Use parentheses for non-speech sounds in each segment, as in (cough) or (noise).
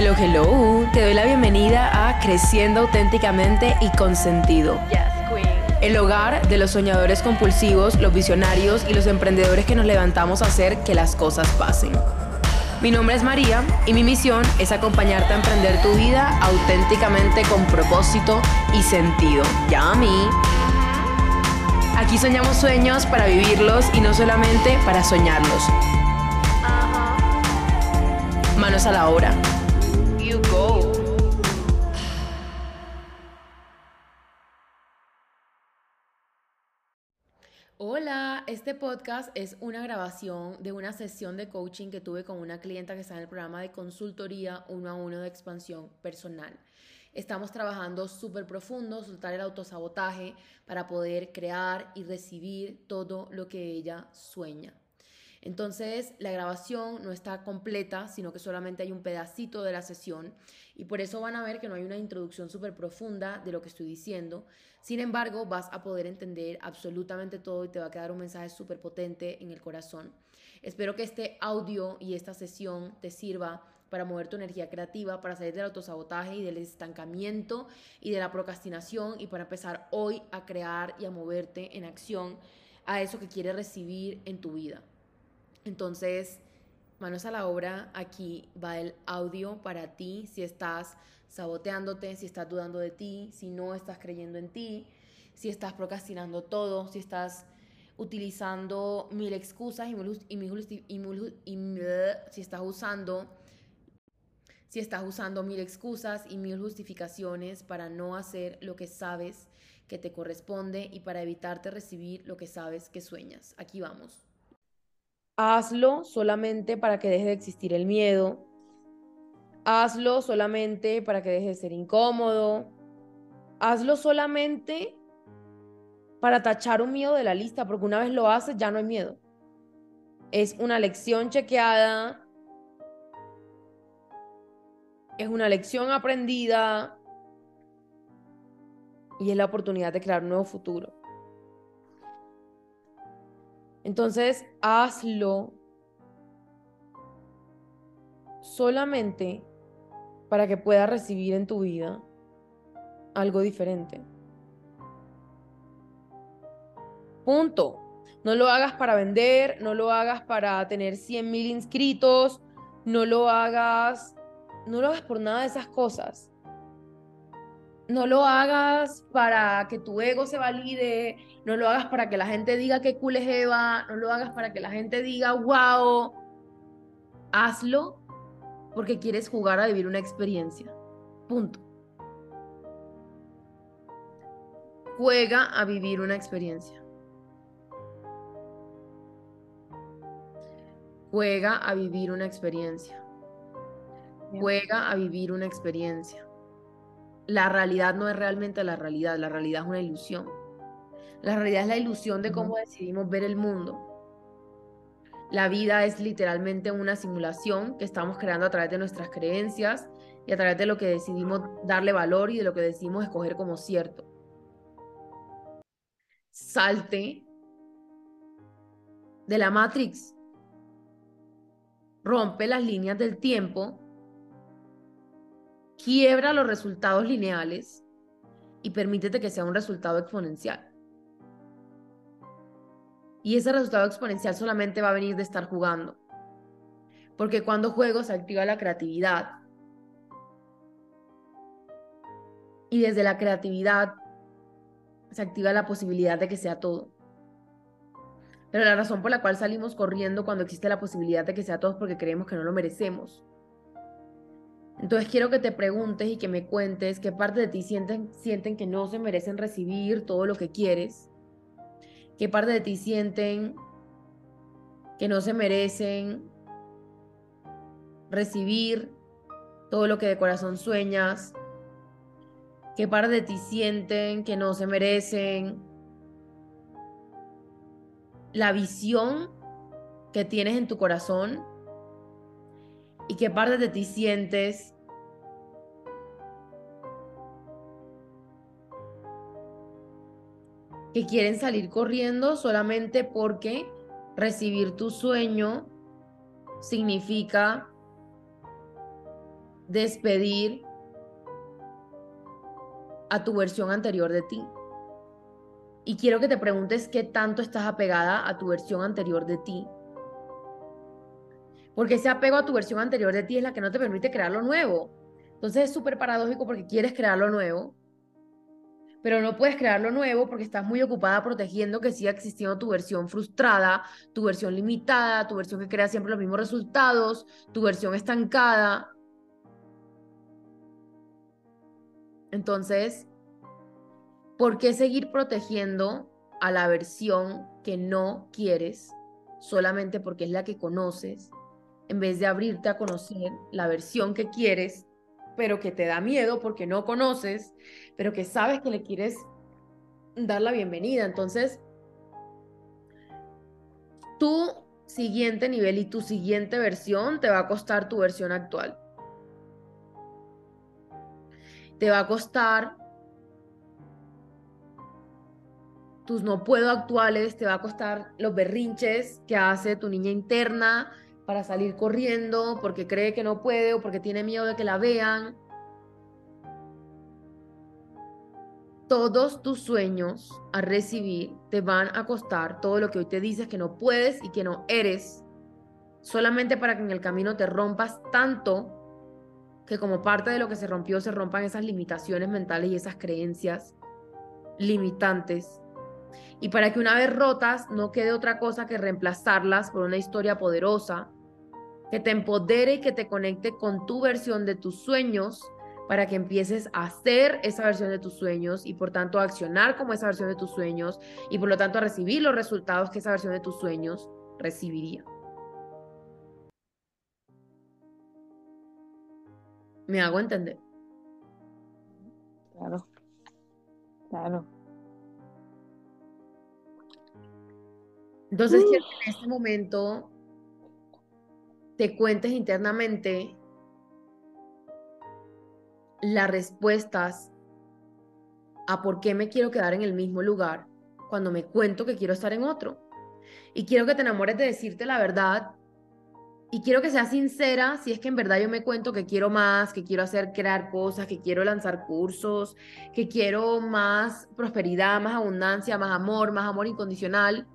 Hello, hello. Te doy la bienvenida a Creciendo auténticamente y con sentido. El hogar de los soñadores compulsivos, los visionarios y los emprendedores que nos levantamos a hacer que las cosas pasen. Mi nombre es María y mi misión es acompañarte a emprender tu vida auténticamente con propósito y sentido. Ya a mí. Aquí soñamos sueños para vivirlos y no solamente para soñarlos. Manos a la obra. Hola, este podcast es una grabación de una sesión de coaching que tuve con una clienta que está en el programa de consultoría uno a uno de expansión personal. Estamos trabajando súper profundo, soltar el autosabotaje para poder crear y recibir todo lo que ella sueña. Entonces, la grabación no está completa, sino que solamente hay un pedacito de la sesión y por eso van a ver que no hay una introducción súper profunda de lo que estoy diciendo. Sin embargo, vas a poder entender absolutamente todo y te va a quedar un mensaje súper potente en el corazón. Espero que este audio y esta sesión te sirva para mover tu energía creativa, para salir del autosabotaje y del estancamiento y de la procrastinación y para empezar hoy a crear y a moverte en acción a eso que quieres recibir en tu vida. Entonces, manos a la obra, aquí va el audio para ti, si estás saboteándote, si estás dudando de ti, si no estás creyendo en ti, si estás procrastinando todo, si estás utilizando mil excusas y, si estás usando si estás usando mil excusas y mil justificaciones para no hacer lo que sabes que te corresponde y para evitarte recibir lo que sabes que sueñas. Aquí vamos. Hazlo solamente para que deje de existir el miedo. Hazlo solamente para que deje de ser incómodo. Hazlo solamente para tachar un miedo de la lista, porque una vez lo haces ya no hay miedo. Es una lección chequeada. Es una lección aprendida. Y es la oportunidad de crear un nuevo futuro. Entonces, hazlo solamente para que puedas recibir en tu vida algo diferente. Punto. No lo hagas para vender, no lo hagas para tener 100 mil inscritos, no lo hagas, no lo hagas por nada de esas cosas. No lo hagas para que tu ego se valide, no lo hagas para que la gente diga que cool es Eva, no lo hagas para que la gente diga wow. Hazlo porque quieres jugar a vivir una experiencia. Punto. Juega a vivir una experiencia. Juega a vivir una experiencia. Juega a vivir una experiencia. La realidad no es realmente la realidad, la realidad es una ilusión. La realidad es la ilusión de cómo decidimos ver el mundo. La vida es literalmente una simulación que estamos creando a través de nuestras creencias y a través de lo que decidimos darle valor y de lo que decidimos escoger como cierto. Salte de la Matrix. Rompe las líneas del tiempo. Quiebra los resultados lineales y permítete que sea un resultado exponencial. Y ese resultado exponencial solamente va a venir de estar jugando. Porque cuando juego se activa la creatividad. Y desde la creatividad se activa la posibilidad de que sea todo. Pero la razón por la cual salimos corriendo cuando existe la posibilidad de que sea todo es porque creemos que no lo merecemos. Entonces quiero que te preguntes y que me cuentes qué parte de ti sienten, sienten que no se merecen recibir todo lo que quieres qué parte de ti sienten que no se merecen recibir todo lo que de corazón sueñas, qué parte de ti sienten que no se merecen la visión que tienes en tu corazón y qué parte de ti sientes que quieren salir corriendo solamente porque recibir tu sueño significa despedir a tu versión anterior de ti. Y quiero que te preguntes qué tanto estás apegada a tu versión anterior de ti. Porque ese apego a tu versión anterior de ti es la que no te permite crear lo nuevo. Entonces es súper paradójico porque quieres crear lo nuevo, pero no puedes crear lo nuevo porque estás muy ocupada protegiendo que siga existiendo tu versión frustrada, tu versión limitada, tu versión que crea siempre los mismos resultados, tu versión estancada. Entonces, ¿por qué seguir protegiendo a la versión que no quieres solamente porque es la que conoces, en vez de abrirte a conocer la versión que quieres, pero que te da miedo porque no conoces, pero que sabes que le quieres dar la bienvenida? Entonces, tu siguiente nivel y tu siguiente versión te va a costar tu versión actual te va a costar tus no puedo actuales, te va a costar los berrinches que hace tu niña interna para salir corriendo porque cree que no puede o porque tiene miedo de que la vean. Todos tus sueños a recibir te van a costar todo lo que hoy te dices que no puedes y que no eres, solamente para que en el camino te rompas tanto que como parte de lo que se rompió se rompan esas limitaciones mentales y esas creencias limitantes. Y para que una vez rotas no quede otra cosa que reemplazarlas por una historia poderosa, que te empodere y que te conecte con tu versión de tus sueños para que empieces a hacer esa versión de tus sueños y por tanto a accionar como esa versión de tus sueños y por lo tanto a recibir los resultados que esa versión de tus sueños recibiría. ¿Me hago entender? Claro, claro. Entonces que en este momento te cuentes internamente las respuestas a por qué me quiero quedar en el mismo lugar cuando me cuento que quiero estar en otro. Y quiero que te enamores de decirte la verdad y quiero que sea sincera si es que en verdad yo me cuento que quiero más, que quiero hacer, crear cosas, que quiero lanzar cursos, que quiero más prosperidad, más abundancia, más amor, más amor incondicional.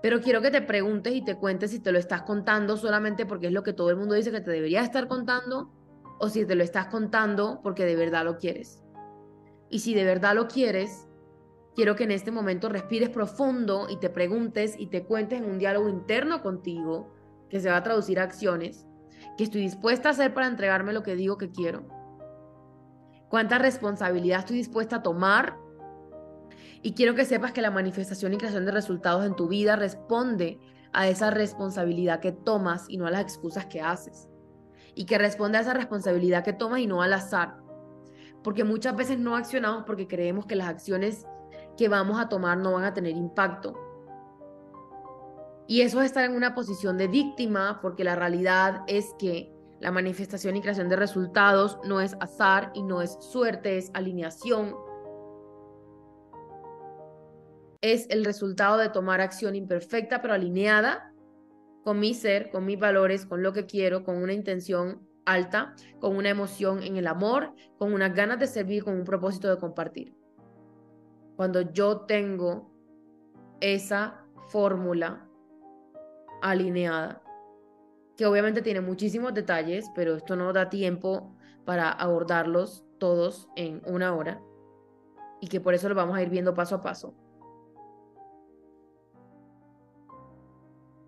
Pero quiero que te preguntes y te cuentes si te lo estás contando solamente porque es lo que todo el mundo dice que te debería estar contando o si te lo estás contando porque de verdad lo quieres. Y si de verdad lo quieres, quiero que en este momento respires profundo y te preguntes y te cuentes en un diálogo interno contigo que se va a traducir a acciones, que estoy dispuesta a hacer para entregarme lo que digo que quiero, cuánta responsabilidad estoy dispuesta a tomar y quiero que sepas que la manifestación y creación de resultados en tu vida responde a esa responsabilidad que tomas y no a las excusas que haces. Y que responde a esa responsabilidad que tomas y no al azar. Porque muchas veces no accionamos porque creemos que las acciones que vamos a tomar no van a tener impacto. Y eso es estar en una posición de víctima porque la realidad es que la manifestación y creación de resultados no es azar y no es suerte, es alineación. Es el resultado de tomar acción imperfecta pero alineada con mi ser, con mis valores, con lo que quiero, con una intención alta, con una emoción en el amor, con unas ganas de servir, con un propósito de compartir. Cuando yo tengo esa fórmula alineada, que obviamente tiene muchísimos detalles, pero esto no da tiempo para abordarlos todos en una hora y que por eso lo vamos a ir viendo paso a paso.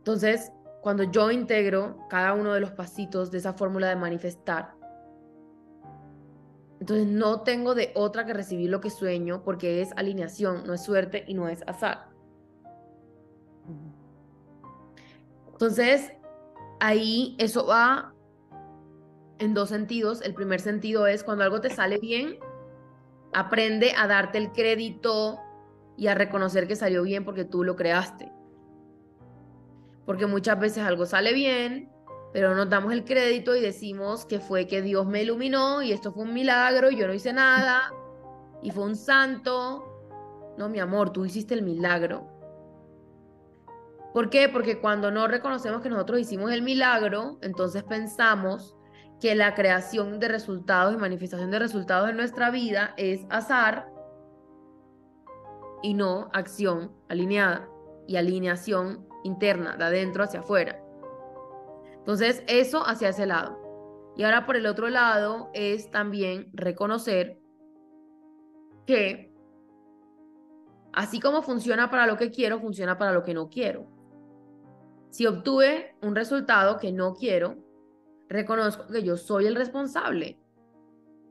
Entonces, cuando yo integro cada uno de los pasitos de esa fórmula de manifestar, entonces no tengo de otra que recibir lo que sueño porque es alineación, no es suerte y no es azar. Entonces, ahí eso va en dos sentidos. El primer sentido es cuando algo te sale bien, aprende a darte el crédito y a reconocer que salió bien porque tú lo creaste. Porque muchas veces algo sale bien, pero nos damos el crédito y decimos que fue que Dios me iluminó y esto fue un milagro y yo no hice nada y fue un santo. No, mi amor, tú hiciste el milagro. ¿Por qué? Porque cuando no reconocemos que nosotros hicimos el milagro, entonces pensamos que la creación de resultados y manifestación de resultados en nuestra vida es azar y no acción alineada y alineación interna, de adentro hacia afuera. Entonces, eso hacia ese lado. Y ahora por el otro lado es también reconocer que así como funciona para lo que quiero, funciona para lo que no quiero. Si obtuve un resultado que no quiero, reconozco que yo soy el responsable.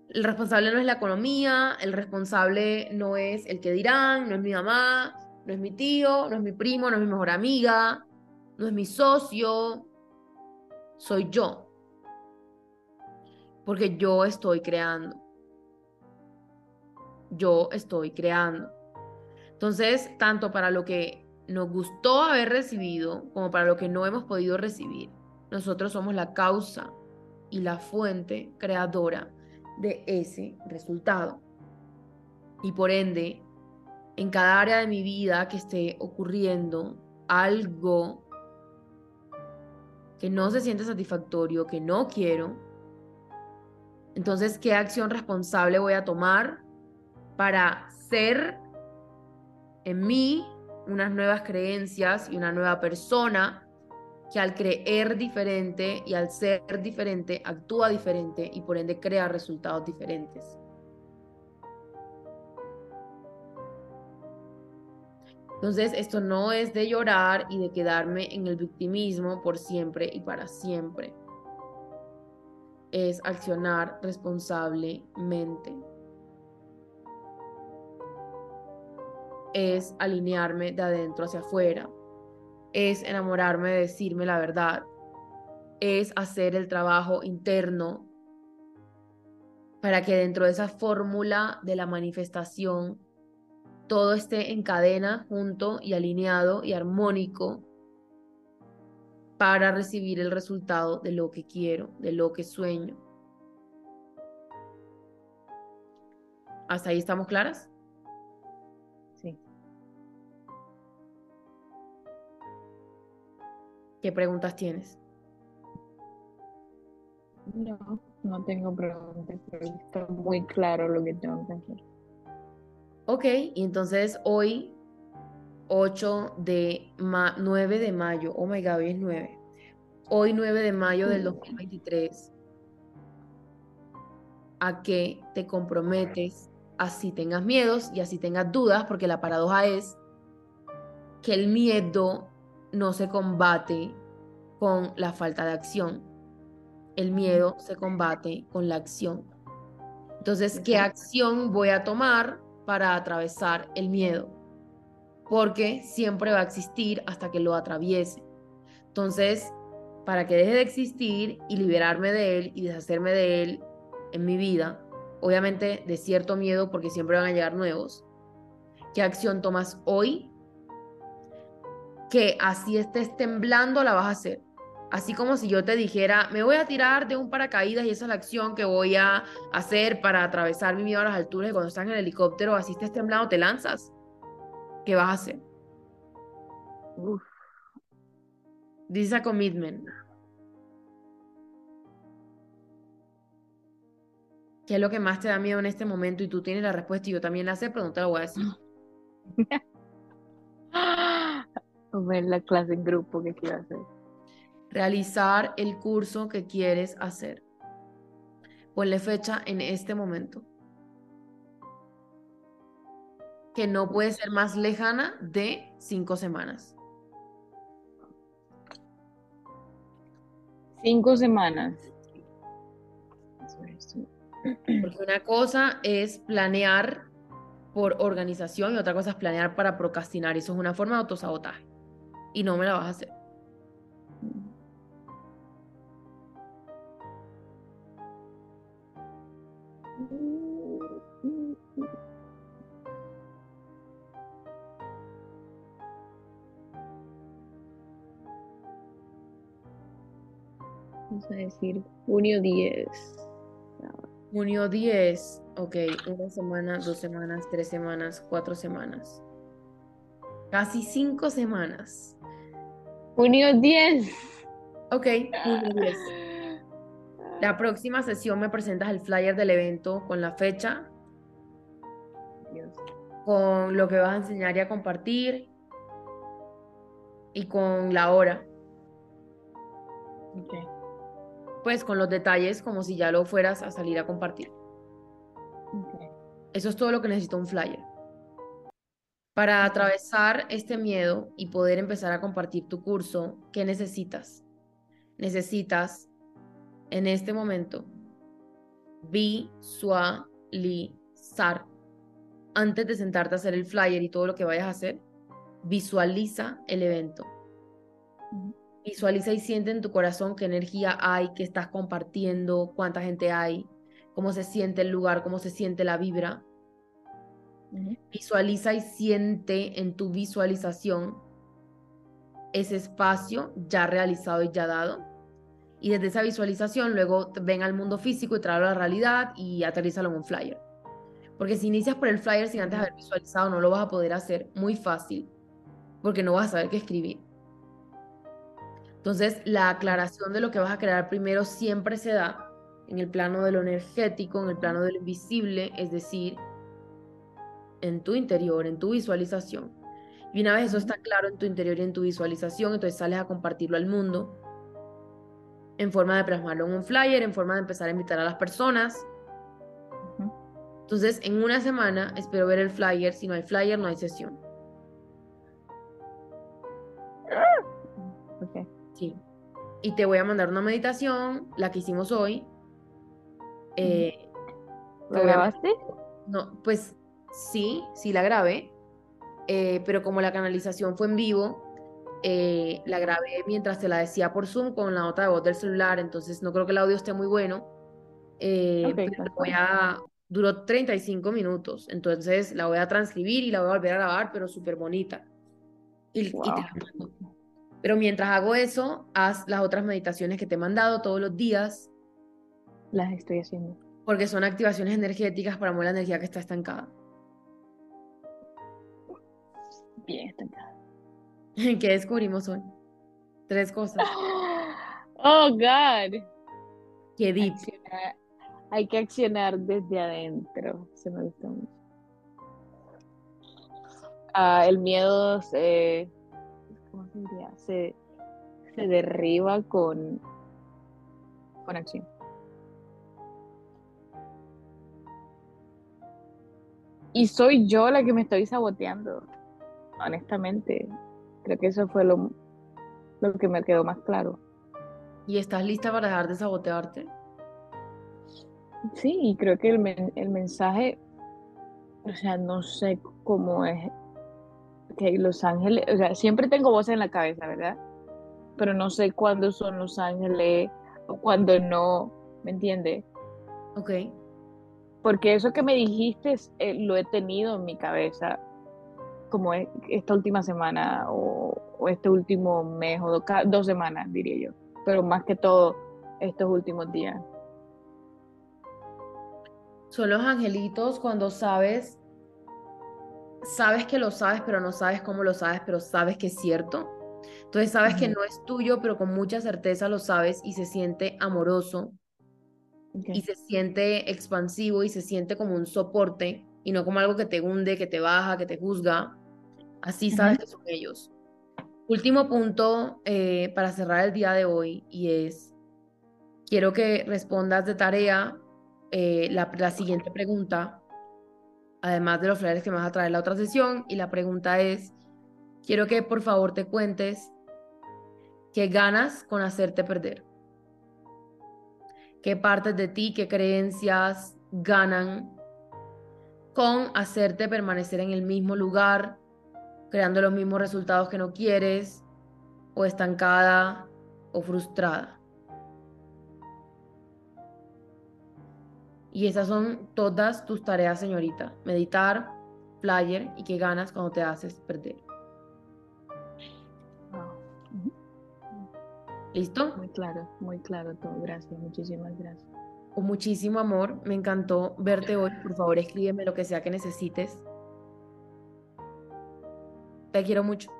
El responsable no es la economía, el responsable no es el que dirán, no es mi mamá, no es mi tío, no es mi primo, no es mi mejor amiga, no es mi socio, soy yo. Porque yo estoy creando. Yo estoy creando. Entonces, tanto para lo que nos gustó haber recibido como para lo que no hemos podido recibir, nosotros somos la causa y la fuente creadora de ese resultado. Y por ende, en cada área de mi vida que esté ocurriendo algo que no se siente satisfactorio, que no quiero, entonces, ¿qué acción responsable voy a tomar para ser en mí unas nuevas creencias y una nueva persona que al creer diferente y al ser diferente actúa diferente y por ende crea resultados diferentes. Entonces, esto no es de llorar y de quedarme en el victimismo por siempre y para siempre. Es accionar responsablemente. Es alinearme de adentro hacia afuera es enamorarme de decirme la verdad, es hacer el trabajo interno para que dentro de esa fórmula de la manifestación todo esté en cadena, junto y alineado y armónico para recibir el resultado de lo que quiero, de lo que sueño. ¿Hasta ahí estamos claras? ¿Qué preguntas tienes? No, no tengo preguntas, pero está muy claro lo que tengo que hacer. Ok, y entonces hoy, 8 de 9 de mayo, oh my god, hoy es 9. Hoy 9 de mayo del 2023, a qué te comprometes, así tengas miedos y así tengas dudas, porque la paradoja es que el miedo no se combate con la falta de acción. El miedo se combate con la acción. Entonces, ¿qué acción voy a tomar para atravesar el miedo? Porque siempre va a existir hasta que lo atraviese. Entonces, para que deje de existir y liberarme de él y deshacerme de él en mi vida, obviamente de cierto miedo porque siempre van a llegar nuevos, ¿qué acción tomas hoy que así estés temblando la vas a hacer. Así como si yo te dijera, me voy a tirar de un paracaídas y esa es la acción que voy a hacer para atravesar mi miedo a las alturas y cuando estás en el helicóptero, así estés temblando, te lanzas. ¿Qué vas a hacer? Uf. This is a commitment. ¿Qué es lo que más te da miedo en este momento? Y tú tienes la respuesta y yo también la sé, pero no te lo voy a decir. (laughs) ver la clase en grupo que quiero hacer. Realizar el curso que quieres hacer. Ponle fecha en este momento. Que no puede ser más lejana de cinco semanas. Cinco semanas. Porque una cosa es planear por organización y otra cosa es planear para procrastinar. Eso es una forma de autosabotaje y no me la vas a hacer. Vamos a decir junio 10. Junio 10, ok, una semana, dos semanas, tres semanas, cuatro semanas. Casi cinco semanas. Junio 10. Ok, junio 10. La próxima sesión me presentas el flyer del evento con la fecha, Dios. con lo que vas a enseñar y a compartir y con la hora. Ok. Pues con los detalles como si ya lo fueras a salir a compartir. Eso es todo lo que necesita un flyer. Para atravesar este miedo y poder empezar a compartir tu curso, ¿qué necesitas? Necesitas en este momento visualizar. Antes de sentarte a hacer el flyer y todo lo que vayas a hacer, visualiza el evento. Visualiza y siente en tu corazón qué energía hay, qué estás compartiendo, cuánta gente hay, cómo se siente el lugar, cómo se siente la vibra. Visualiza y siente en tu visualización ese espacio ya realizado y ya dado. Y desde esa visualización luego ven al mundo físico y tráelo a la realidad y aterrízalo en un flyer. Porque si inicias por el flyer sin antes haber visualizado no lo vas a poder hacer muy fácil porque no vas a saber qué escribir. Entonces, la aclaración de lo que vas a crear primero siempre se da en el plano de lo energético, en el plano de lo invisible, es decir, en tu interior, en tu visualización. Y una vez eso está claro en tu interior y en tu visualización, entonces sales a compartirlo al mundo en forma de plasmarlo en un flyer, en forma de empezar a invitar a las personas. Entonces, en una semana espero ver el flyer. Si no hay flyer, no hay sesión. Ok. Sí. Y te voy a mandar una meditación, la que hicimos hoy. Eh, te ¿Lo voy a- grabaste? No, pues sí, sí la grabé, eh, pero como la canalización fue en vivo, eh, la grabé mientras te la decía por Zoom con la nota de voz del celular, entonces no creo que el audio esté muy bueno, eh, pero voy a, duró 35 minutos, entonces la voy a transcribir y la voy a volver a grabar, pero súper bonita. Y, y te Wow. la mando. Pero mientras hago eso, haz las otras meditaciones que te he mandado todos los días, Las estoy haciendo. porque son activaciones energéticas para mover la energía que está estancada. Bien estancada. (laughs) ¿Qué descubrimos hoy? Tres cosas. (gasps) Oh, God. Qué deep. Accionar- hay que accionar desde adentro. Se me gusta mucho. Ah, el miedo se, ¿cómo se diría? Se, se derriba con, con acción. Y soy yo la que me estoy saboteando, honestamente. Creo que eso fue lo, lo que me quedó más claro. ¿Y estás lista para dejar de sabotearte? Sí, y creo que el, men- el mensaje, o sea, no sé cómo es que Los Ángeles, o sea, siempre tengo voces en la cabeza, ¿verdad? Pero no sé cuándo son Los Ángeles o cuándo no, ¿me entiendes? Ok. Porque eso que me dijiste eh, lo he tenido en mi cabeza como e- esta última semana o, o este último mes o do- dos semanas, diría yo. Pero más que todo estos últimos días. Son los angelitos cuando sabes, sabes que lo sabes, pero no sabes cómo lo sabes, pero sabes que es cierto. Entonces sabes que no es tuyo, pero con mucha certeza lo sabes y se siente amoroso y se siente expansivo y se siente como un soporte y no como algo que te hunde, que te baja, que te juzga. Así sabes Ujú. que son ellos. Último punto eh, para cerrar el día de hoy y es, quiero que respondas de tarea eh, la, la siguiente pregunta, además de los flyers que me vas a traer la otra sesión, y la pregunta es, quiero que por favor te cuentes qué ganas con hacerte perder. ¿Qué partes de ti, qué creencias ganan con hacerte permanecer en el mismo lugar, creando los mismos resultados que no quieres, o estancada o frustrada? Y esas son todas tus tareas, señorita. Meditar, flyer y qué ganas cuando te haces perder. ¿Listo? Muy claro, muy claro todo. Gracias, muchísimas gracias. Con muchísimo amor. Me encantó verte hoy. Por favor, escríbeme lo que sea que necesites. Te quiero mucho.